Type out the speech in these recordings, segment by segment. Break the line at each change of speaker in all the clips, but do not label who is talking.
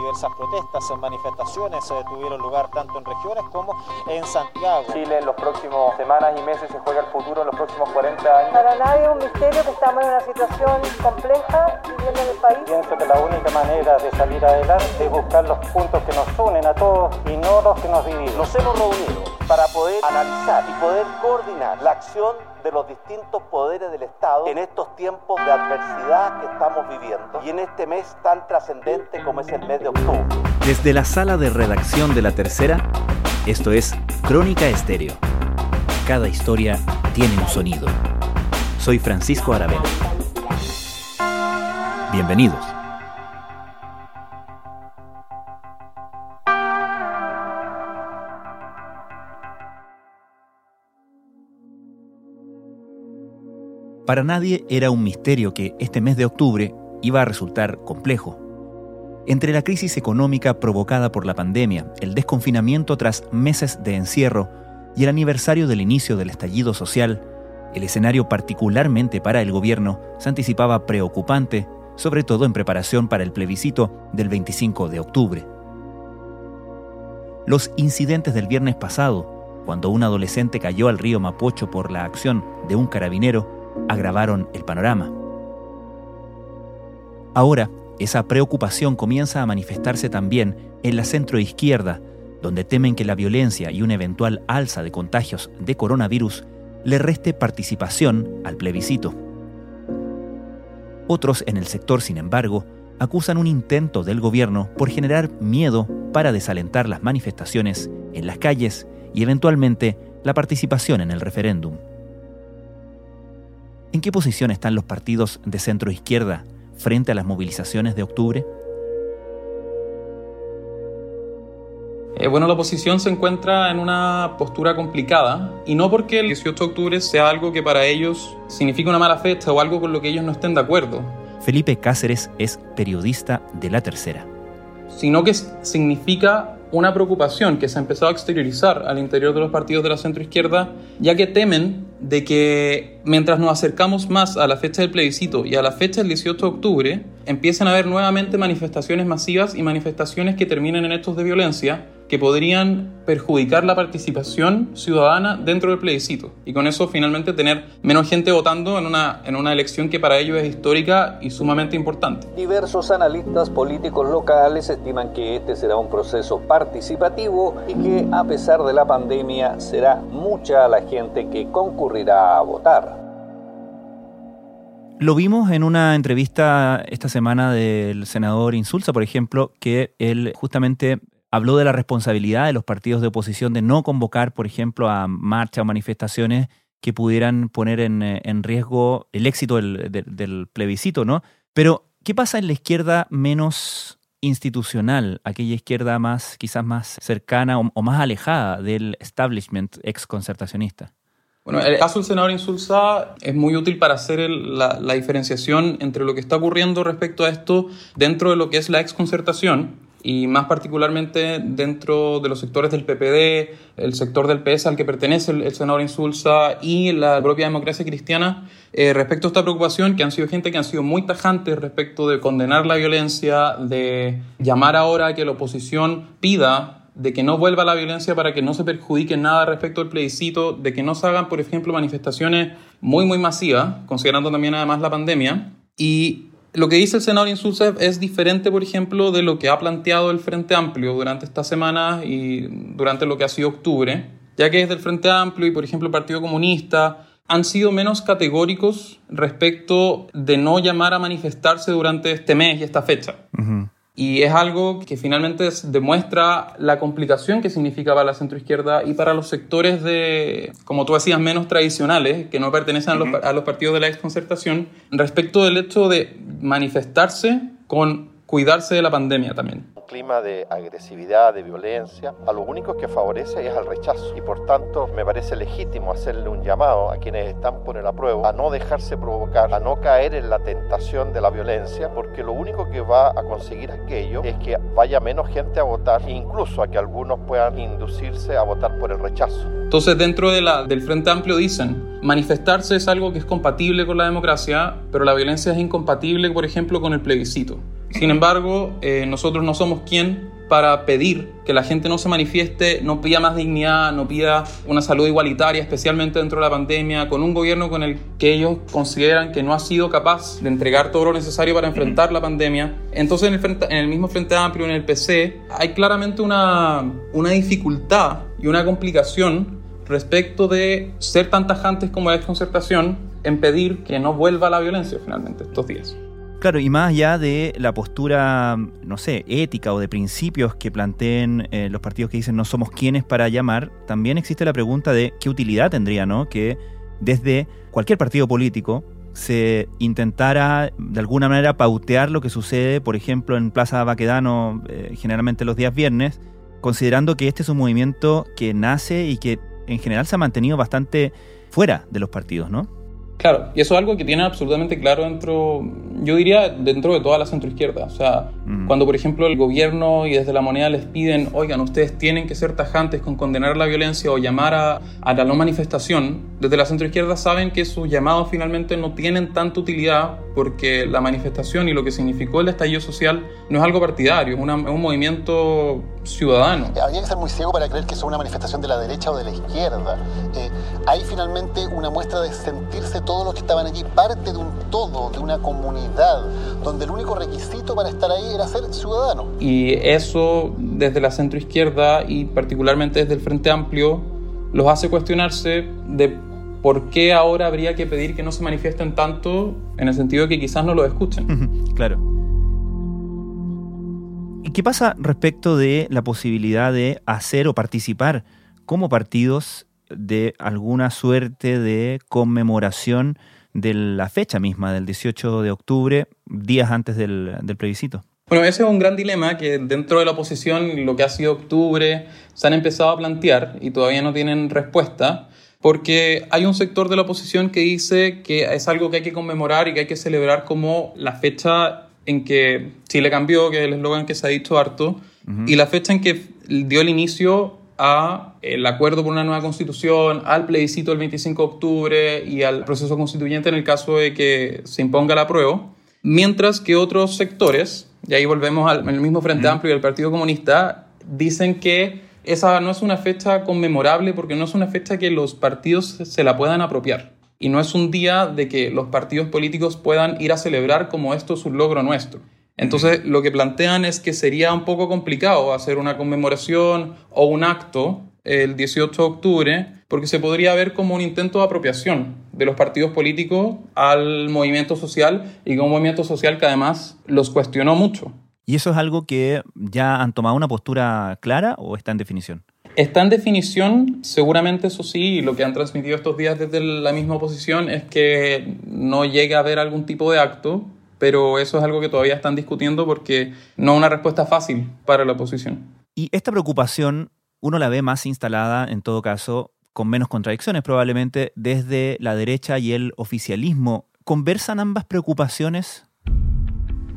diversas protestas, manifestaciones tuvieron lugar tanto en regiones como en Santiago.
Chile en los próximos semanas y meses se juega el futuro en los próximos 40 años.
Para nadie es un misterio que estamos en una situación compleja viviendo en el país.
Pienso que la única manera de salir adelante es buscar los puntos que nos unen a todos y no los que nos dividen.
Nos hemos reunido para poder analizar y poder coordinar la acción de los distintos poderes del Estado en estos tiempos de adversidad que estamos viviendo y en este mes tan trascendente como es el mes de octubre.
Desde la sala de redacción de La Tercera, esto es Crónica Estéreo. Cada historia tiene un sonido. Soy Francisco Aravena. Bienvenidos. Para nadie era un misterio que este mes de octubre iba a resultar complejo. Entre la crisis económica provocada por la pandemia, el desconfinamiento tras meses de encierro y el aniversario del inicio del estallido social, el escenario particularmente para el gobierno se anticipaba preocupante, sobre todo en preparación para el plebiscito del 25 de octubre. Los incidentes del viernes pasado, cuando un adolescente cayó al río Mapocho por la acción de un carabinero, agravaron el panorama. Ahora, esa preocupación comienza a manifestarse también en la centroizquierda, donde temen que la violencia y una eventual alza de contagios de coronavirus le reste participación al plebiscito. Otros en el sector, sin embargo, acusan un intento del gobierno por generar miedo para desalentar las manifestaciones en las calles y eventualmente la participación en el referéndum. ¿En qué posición están los partidos de centro izquierda frente a las movilizaciones de octubre?
Eh, bueno, la oposición se encuentra en una postura complicada y no porque el 18 de octubre sea algo que para ellos significa una mala fecha o algo con lo que ellos no estén de acuerdo.
Felipe Cáceres es periodista de La Tercera.
Sino que significa una preocupación que se ha empezado a exteriorizar al interior de los partidos de la centroizquierda, ya que temen de que mientras nos acercamos más a la fecha del plebiscito y a la fecha del 18 de octubre, empiecen a haber nuevamente manifestaciones masivas y manifestaciones que terminen en hechos de violencia, que podrían perjudicar la participación ciudadana dentro del plebiscito y con eso finalmente tener menos gente votando en una, en una elección que para ellos es histórica y sumamente importante.
Diversos analistas políticos locales estiman que este será un proceso participativo y que a pesar de la pandemia será mucha la gente que concurrirá a votar.
Lo vimos en una entrevista esta semana del senador Insulza, por ejemplo, que él justamente habló de la responsabilidad de los partidos de oposición de no convocar, por ejemplo, a marchas o manifestaciones que pudieran poner en, eh, riesgo el éxito del, plebiscito, ¿no? Pero, ¿qué pasa en la izquierda menos institucional, aquella izquierda más, quizás más cercana o, más alejada del establishment ex concertacionista?
Bueno, el caso del senador Insulza es muy útil para hacer la, la, diferenciación entre lo que está ocurriendo respecto a esto dentro de lo que es la exconcertación y más particularmente dentro de los sectores del PPD, el sector del PS al que pertenece el, senador Insulza y la propia democracia cristiana, eh, respecto a esta preocupación, que han sido gente que han sido muy tajantes respecto de condenar la violencia, de llamar ahora a que la oposición pida de que no vuelva la violencia para que no se perjudique nada respecto al plebiscito, de que no se hagan, por ejemplo, manifestaciones muy, muy masivas, considerando también además la pandemia. Y lo que dice el senador Insulcev es diferente, por ejemplo, de lo que ha planteado el Frente Amplio durante esta semana y durante lo que ha sido octubre, ya que desde el Frente Amplio y, por ejemplo, el Partido Comunista han sido menos categóricos respecto de no llamar a manifestarse durante este mes y esta fecha. Y es algo que finalmente demuestra la complicación que significa para la centroizquierda y para los sectores de, como tú decías, menos tradicionales, que no pertenecen a, los, a los partidos de la exconcertación, respecto del hecho de manifestarse con cuidarse de la pandemia también
clima de agresividad, de violencia, a lo único que favorece es al rechazo. Y por tanto me parece legítimo hacerle un llamado a quienes están por el apruebo a no dejarse provocar, a no caer en la tentación de la violencia, porque lo único que va a conseguir aquello es que vaya menos gente a votar incluso a que algunos puedan inducirse a votar por el rechazo.
Entonces dentro de la, del Frente Amplio dicen, manifestarse es algo que es compatible con la democracia, pero la violencia es incompatible, por ejemplo, con el plebiscito. Sin embargo, eh, nosotros no somos quien para pedir que la gente no se manifieste, no pida más dignidad, no pida una salud igualitaria, especialmente dentro de la pandemia, con un gobierno con el que ellos consideran que no ha sido capaz de entregar todo lo necesario para enfrentar la pandemia. Entonces, en el, mismo Frente Amplio, en el PC, hay claramente una, una dificultad y una complicación respecto de ser tan tajantes como la desconcertación en pedir que no vuelva la violencia finalmente estos días.
Claro, y más allá de la postura, no sé, ética o de principios que planteen eh, los partidos que dicen no somos quienes para llamar, también existe la pregunta de qué utilidad tendría, ¿no? Que desde cualquier partido político se intentara de alguna manera pautear lo que sucede, por ejemplo, en Plaza Baquedano, eh, generalmente los días viernes, considerando que este es un movimiento que nace y que en general se ha mantenido bastante fuera de los partidos, ¿no?
Claro, y eso es algo que tiene absolutamente claro dentro, yo diría, dentro de toda la centroizquierda. O sea, mm. cuando por ejemplo el gobierno y desde la moneda les piden, oigan, ustedes tienen que ser tajantes con condenar la violencia o llamar a, a la no manifestación, desde la centroizquierda saben que sus llamados finalmente no tienen tanta utilidad porque la manifestación y lo que significó el estallido social no es algo partidario, es, un movimiento ciudadano.
Habría que ser muy ciego para creer que es una manifestación de la derecha o de la izquierda. Eh, hay finalmente una muestra de sentirse todos los que estaban allí parte de un todo, de una comunidad, donde el único requisito para estar ahí era ser ciudadano.
Y eso desde la centroizquierda y particularmente desde el Frente Amplio los hace cuestionarse de por qué ahora habría que pedir que no se manifiesten tanto en el sentido de que quizás no lo escuchen.
claro. ¿Y qué pasa respecto de la posibilidad de hacer o participar como partidos de alguna suerte de conmemoración de la fecha misma, del 18 de octubre, días antes del, del plebiscito?
Bueno, ese es un gran dilema que dentro de la oposición, lo que ha sido octubre, se han empezado a plantear y todavía no tienen respuesta, porque hay un sector de la oposición que dice que es algo que hay que conmemorar y que hay que celebrar como la fecha en que Chile cambió, que es el eslogan que se ha dicho harto, y la fecha en que dio el inicio a el acuerdo por una nueva constitución, al plebiscito del 25 de octubre y al proceso constituyente en el caso de que se imponga la prueba, mientras que otros sectores, y ahí volvemos al el mismo Frente Amplio y al Partido Comunista, dicen que esa no es una fecha conmemorable porque no es una fecha que los partidos se la puedan apropiar. Y no es un día de que los partidos políticos puedan ir a celebrar como esto es un logro nuestro. Entonces, lo que plantean es que sería un poco complicado hacer una conmemoración o un acto el 18 de octubre, porque se podría ver como un intento de apropiación de los partidos políticos al movimiento social y que un movimiento social que además los cuestionó mucho.
¿Y eso es algo que ya han tomado una postura clara o está en definición?
Está en definición, seguramente eso sí, y lo que han transmitido estos días desde la misma oposición es que no llegue a haber algún tipo de acto, pero eso es algo que todavía están discutiendo porque no es una respuesta fácil para la oposición.
Y esta preocupación uno la ve más instalada, en todo caso, con menos contradicciones probablemente, desde la derecha y el oficialismo. ¿Conversan ambas preocupaciones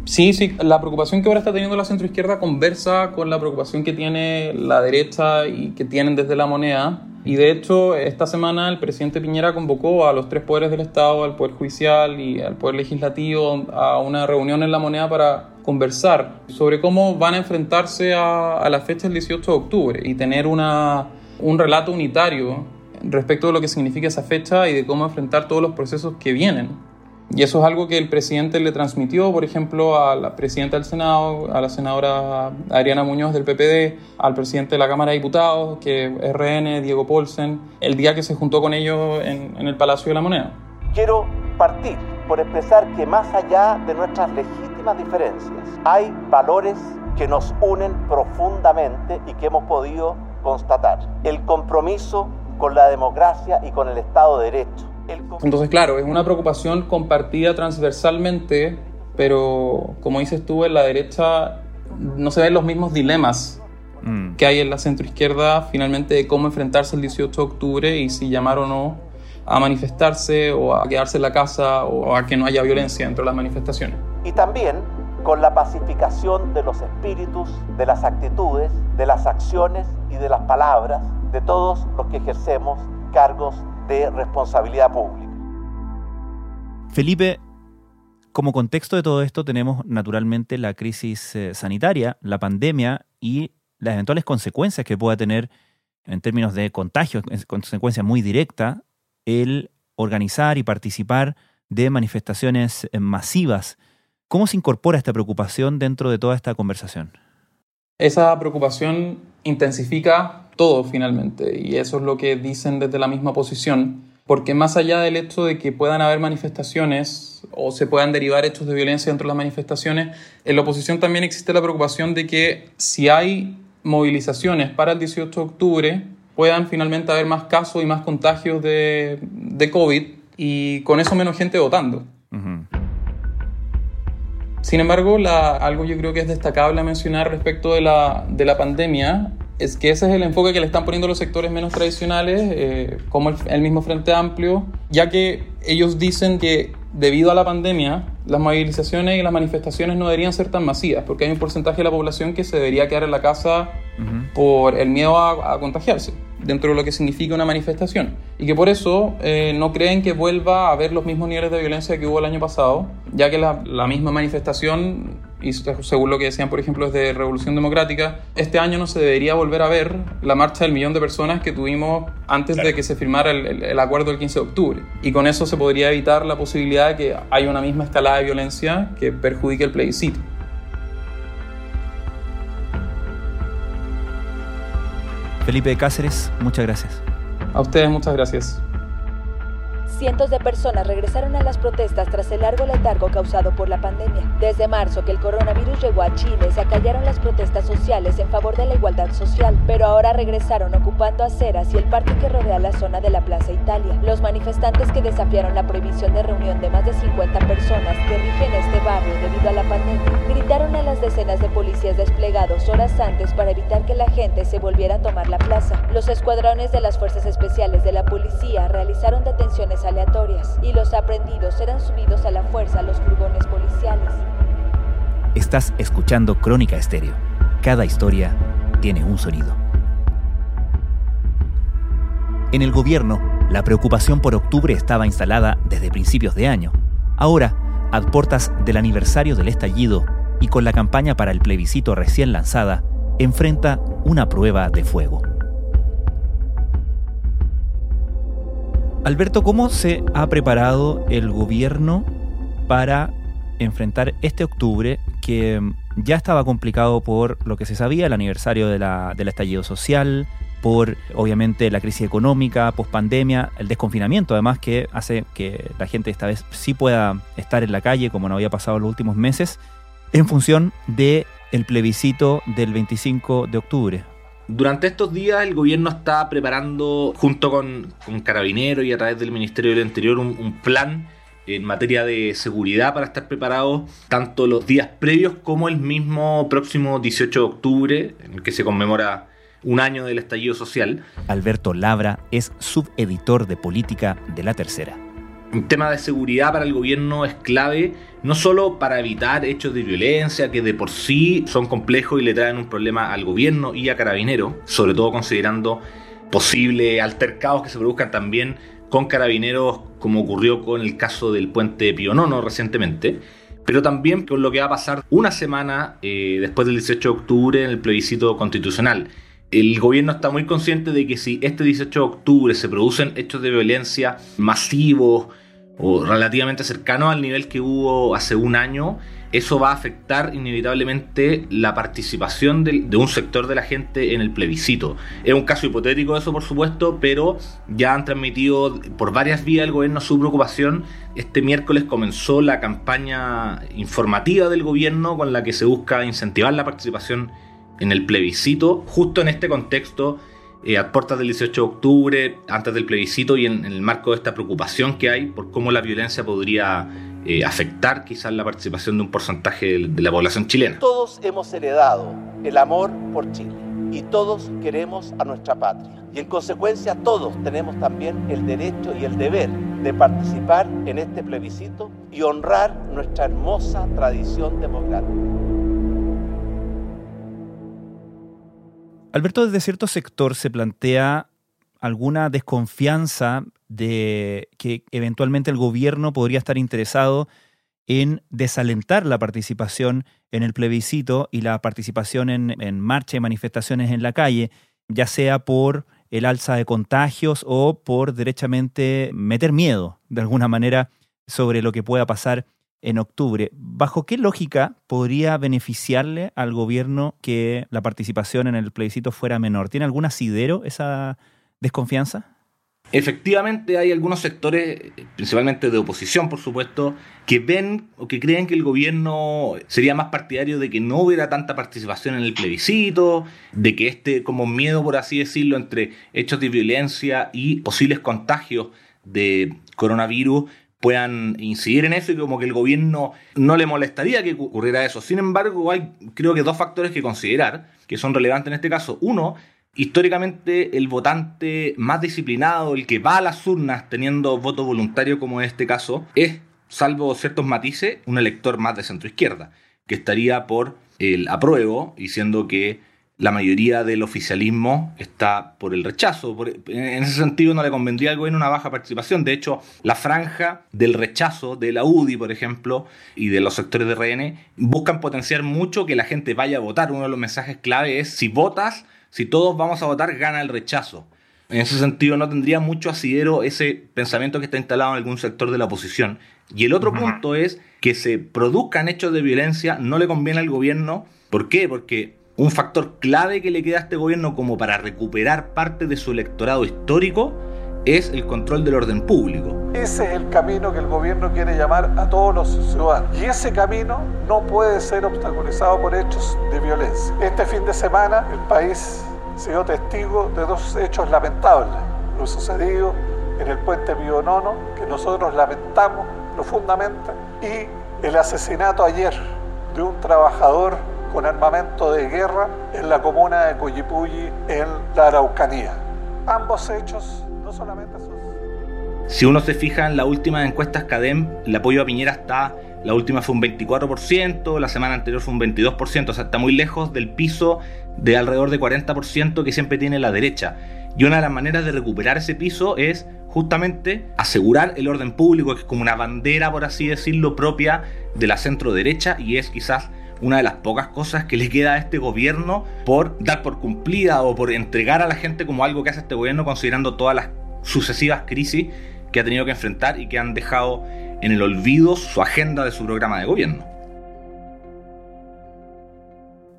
Sí, sí, la preocupación que ahora está teniendo la centroizquierda conversa con la preocupación que tiene la derecha y que tienen desde la moneda. Y de hecho, esta semana el presidente Piñera convocó a los tres poderes del Estado, al Poder Judicial y al Poder Legislativo, a una reunión en la moneda para conversar sobre cómo van a enfrentarse a, la fecha del 18 de octubre y tener una, un relato unitario respecto de lo que significa esa fecha y de cómo enfrentar todos los procesos que vienen. Y eso es algo que el presidente le transmitió, por ejemplo, a la presidenta del Senado, a la senadora Adriana Muñoz del PPD, al presidente de la Cámara de Diputados, que es RN, Diego Polsen, el día que se juntó con ellos en, en el Palacio de la Moneda.
Quiero partir por expresar que más allá de nuestras legítimas diferencias, hay valores que nos unen profundamente y que hemos podido constatar. El compromiso con la democracia y con el Estado de Derecho
entonces, claro, es una preocupación compartida transversalmente, pero como dices tú, en la derecha no se ven los mismos dilemas mm. que hay en la centroizquierda finalmente de cómo enfrentarse el 18 de octubre y si llamar o no a manifestarse o a quedarse en la casa o a que no haya violencia dentro de las manifestaciones.
Y también con la pacificación de los espíritus, de las actitudes, de las acciones y de las palabras de todos los que ejercemos cargos de responsabilidad pública.
Felipe, como contexto de todo esto tenemos naturalmente la crisis eh, sanitaria, la pandemia y las eventuales consecuencias que pueda tener en términos de contagios, consecuencia muy directa, el organizar y participar de manifestaciones eh, masivas. ¿Cómo se incorpora esta preocupación dentro de toda esta conversación?
Esa preocupación intensifica todo finalmente y eso es lo que dicen desde la misma posición, porque más allá del hecho de que puedan haber manifestaciones o se puedan derivar hechos de violencia dentro de las manifestaciones, en la oposición también existe la preocupación de que si hay movilizaciones para el 18 de octubre, puedan finalmente haber más casos y más contagios de, de COVID y con eso menos gente votando. Sin embargo, la, algo yo creo que es destacable a mencionar respecto de la, de la pandemia es que ese es el enfoque que le están poniendo los sectores menos tradicionales, eh, como el, el, mismo Frente Amplio, ya que ellos dicen que debido a la pandemia, las movilizaciones y las manifestaciones no deberían ser tan masivas, porque hay un porcentaje de la población que se debería quedar en la casa uh -huh. por el miedo a, a contagiarse dentro de lo que significa una manifestación y que por eso eh, no creen que vuelva a haber los mismos niveles de violencia que hubo el año pasado, ya que la, la misma manifestación, y según lo que decían por ejemplo desde Revolución Democrática, este año no se debería volver a ver la marcha del millón de personas que tuvimos antes de que se firmara el, el, el acuerdo del 15 de octubre. Y con eso se podría evitar la posibilidad de que haya una misma escalada de violencia que perjudique el plebiscito.
Felipe Cáceres, muchas gracias.
A ustedes muchas gracias.
Cientos de personas regresaron a las protestas tras el largo letargo causado por la pandemia. Desde marzo que el coronavirus llegó a Chile, se acallaron las protestas sociales en favor de la igualdad social, pero ahora regresaron ocupando aceras y el parque que rodea la zona de la Plaza Italia. Los manifestantes que desafiaron la prohibición de reunión de más de 50 personas que rigen este barrio debido a la pandemia, gritaron a las decenas de policías desplegados horas antes para evitar que la gente se volviera a tomar la plaza. Los escuadrones de las fuerzas especiales de la policía realizaron detenciones y los aprendidos eran subidos a la fuerza a los furgones policiales.
Estás escuchando Crónica Estéreo. Cada historia tiene un sonido. En el gobierno, la preocupación por octubre estaba instalada desde principios de año. Ahora, a puertas del aniversario del estallido y con la campaña para el plebiscito recién lanzada, enfrenta una prueba de fuego. Alberto, ¿cómo se ha preparado el gobierno para enfrentar este octubre que ya estaba complicado por lo que se sabía, el aniversario de la, del estallido social, por obviamente la crisis económica, pospandemia, el desconfinamiento además que hace que la gente esta vez sí pueda estar en la calle como no había pasado los últimos meses, en función del el plebiscito del 25 de octubre.
Durante estos días el gobierno está preparando, junto con, con Carabineros y a través del Ministerio del Interior, un, un, plan en materia de seguridad para estar preparados tanto los días previos como el mismo próximo 18 de octubre, en el que se conmemora un año del estallido social.
Alberto Labra es subeditor de política de La Tercera.
Un tema de seguridad para el gobierno es clave, no solo para evitar hechos de violencia que de por sí son complejos y le traen un problema al gobierno y a Carabineros, sobre todo considerando posibles altercados que se produzcan también con Carabineros, como ocurrió con el caso del puente Pionono recientemente, pero también con lo que va a pasar una semana eh, después del 18 de octubre en el plebiscito constitucional. El gobierno está muy consciente de que si este 18 de octubre se producen hechos de violencia masivos, o relativamente cercano al nivel que hubo hace un año, eso va a afectar inevitablemente la participación de, de, un sector de la gente en el plebiscito. Es un caso hipotético eso, por supuesto, pero ya han transmitido por varias vías el gobierno su preocupación. Este miércoles comenzó la campaña informativa del gobierno con la que se busca incentivar la participación en el plebiscito, justo en este contexto eh, puertas del 18 de octubre, antes del plebiscito y en, en, el marco de esta preocupación que hay por cómo la violencia podría eh, afectar quizás la participación de un porcentaje de, de la población chilena.
Todos hemos heredado el amor por Chile y todos queremos a nuestra patria. Y en consecuencia todos tenemos también el derecho y el deber de participar en este plebiscito y honrar nuestra hermosa tradición democrática.
Alberto, desde cierto sector se plantea alguna desconfianza de que eventualmente el gobierno podría estar interesado en desalentar la participación en el plebiscito y la participación en, en marcha y manifestaciones en la calle, ya sea por el alza de contagios o por derechamente meter miedo de alguna manera sobre lo que pueda pasar en octubre. ¿Bajo qué lógica podría beneficiarle al gobierno que la participación en el plebiscito fuera menor? ¿Tiene algún asidero esa desconfianza?
Efectivamente hay algunos sectores, principalmente de oposición por supuesto, que ven o que creen que el gobierno sería más partidario de que no hubiera tanta participación en el plebiscito, de que este como miedo, por así decirlo, entre hechos de violencia y posibles contagios de coronavirus puedan incidir en eso y como que el gobierno no le molestaría que ocurriera eso. Sin embargo, hay creo que dos factores que considerar que son relevantes en este caso. Uno, históricamente el votante más disciplinado, el que va a las urnas teniendo voto voluntario como en este caso, es, salvo ciertos matices, un elector más de centro izquierda, que estaría por el apruebo, diciendo que la mayoría del oficialismo está por el rechazo. en ese sentido no le convendría al gobierno una baja participación. De hecho, la franja del rechazo de la UDI, por ejemplo, y de los sectores de RN, buscan potenciar mucho que la gente vaya a votar. Uno de los mensajes clave es, si votas, si todos vamos a votar, gana el rechazo. En ese sentido no tendría mucho asidero ese pensamiento que está instalado en algún sector de la oposición. Y el otro punto es que se produzcan hechos de violencia no le conviene al gobierno. ¿Por qué? Porque un factor clave que le queda a este gobierno como para recuperar parte de su electorado histórico es el control del orden público.
Ese es el camino que el gobierno quiere llamar a todos los ciudadanos. Y ese camino no puede ser obstaculizado por hechos de violencia. Este fin de semana el país se dio testigo de dos hechos lamentables. Lo sucedido en el puente Pío Nono, que nosotros lamentamos profundamente, y el asesinato ayer de un trabajador con armamento de guerra en la comuna de Coyipulli, en la Araucanía. Ambos hechos no solamente.
Si uno se fija en las últimas encuestas CADEM, el apoyo a Piñera está, la última fue un 24%, la semana anterior fue un 22%, o sea, está muy lejos del piso de alrededor de 40% que siempre tiene la derecha. Y una de las maneras de recuperar ese piso es justamente asegurar el orden público, que es como una bandera, por así decirlo, propia de la centro derecha y es quizás una de las pocas cosas que le queda a este gobierno por dar por cumplida o por entregar a la gente como algo que hace este gobierno considerando todas las sucesivas crisis que ha tenido que enfrentar y que han dejado en el olvido su agenda de su programa de gobierno.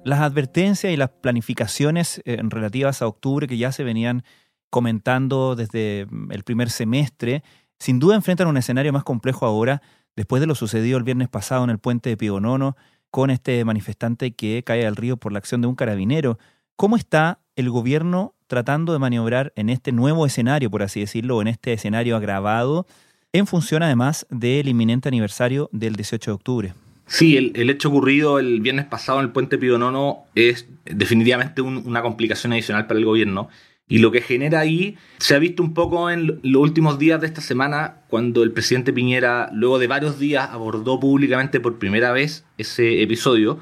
Las advertencias y las planificaciones eh, relativas a octubre que ya se venían comentando desde mm, el primer semestre, sin duda enfrentan un escenario más complejo ahora, después de lo sucedido el viernes pasado en el puente de Pigonono, con este manifestante que cae al río por la acción de un carabinero. ¿Cómo está el gobierno tratando de maniobrar en este nuevo escenario, por así decirlo, en este escenario agravado, en función además del inminente aniversario del 18 de octubre?
Sí, el, hecho ocurrido el viernes pasado en el puente Pionono es definitivamente una complicación adicional para el gobierno. Y lo que genera ahí se ha visto un poco en los últimos días de esta semana, cuando el presidente Piñera, luego de varios días, abordó públicamente por primera vez ese episodio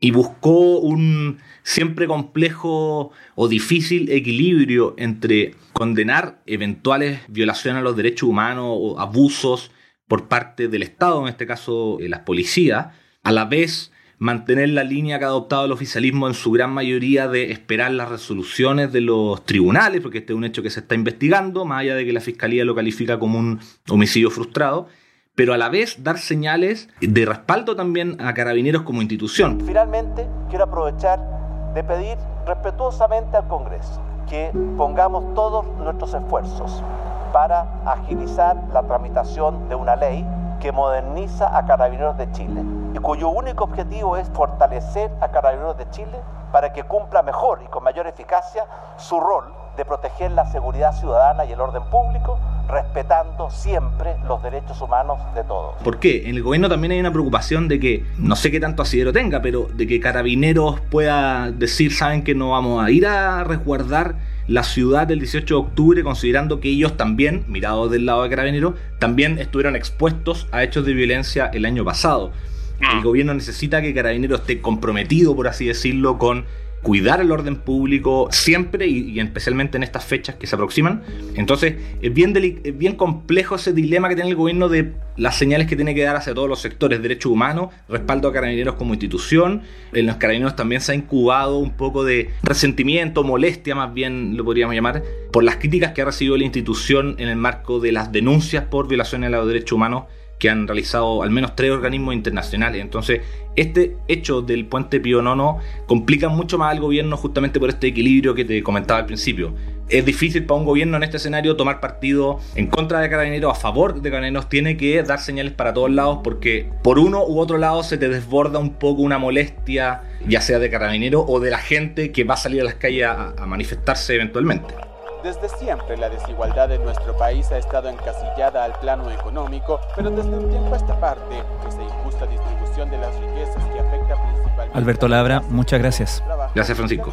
y buscó un siempre complejo o difícil equilibrio entre condenar eventuales violaciones a los derechos humanos o abusos por parte del Estado, en este caso eh, las policías, a la vez mantener la línea que ha adoptado el oficialismo en su gran mayoría de esperar las resoluciones de los tribunales, porque este es un hecho que se está investigando, más allá de que la Fiscalía lo califica como un homicidio frustrado, pero a la vez dar señales de respaldo también a carabineros como institución.
Finalmente, quiero aprovechar de pedir respetuosamente al Congreso que pongamos todos nuestros esfuerzos para agilizar la tramitación de una ley que moderniza a Carabineros de Chile y cuyo único objetivo es fortalecer a Carabineros de Chile para que cumpla mejor y con mayor eficacia su rol de proteger la seguridad ciudadana y el orden público, respetando siempre los derechos humanos de todos.
¿Por qué? En el gobierno también hay una preocupación de que, no sé qué tanto asidero tenga, pero de que Carabineros pueda decir, saben que no vamos a ir a resguardar la ciudad del 18 de octubre, considerando que ellos también, mirados del lado de Carabineros, también estuvieron expuestos a hechos de violencia el año pasado. El ah. gobierno necesita que Carabineros esté comprometido, por así decirlo, con cuidar el orden público siempre y, especialmente en estas fechas que se aproximan. Entonces es bien, es bien complejo ese dilema que tiene el gobierno de las señales que tiene que dar hacia todos los sectores, derechos humanos, respaldo a carabineros como institución. En los carabineros también se ha incubado un poco de resentimiento, molestia más bien lo podríamos llamar, por las críticas que ha recibido la institución en el marco de las denuncias por violaciones a los derechos humanos que han realizado al menos tres organismos internacionales. Entonces, este hecho del puente Pío Nono complica mucho más al gobierno justamente por este equilibrio que te comentaba al principio. Es difícil para un gobierno en este escenario tomar partido en contra de Carabineros, a favor de Carabineros, tiene que dar señales para todos lados porque por uno u otro lado se te desborda un poco una molestia, ya sea de Carabineros o de la gente que va a salir a las calles a manifestarse eventualmente.
Desde siempre la desigualdad en nuestro país ha estado encasillada al plano económico, pero desde un tiempo a esta parte, esa injusta distribución de las riquezas que afecta principalmente...
Alberto Labra, muchas gracias.
Gracias, Francisco.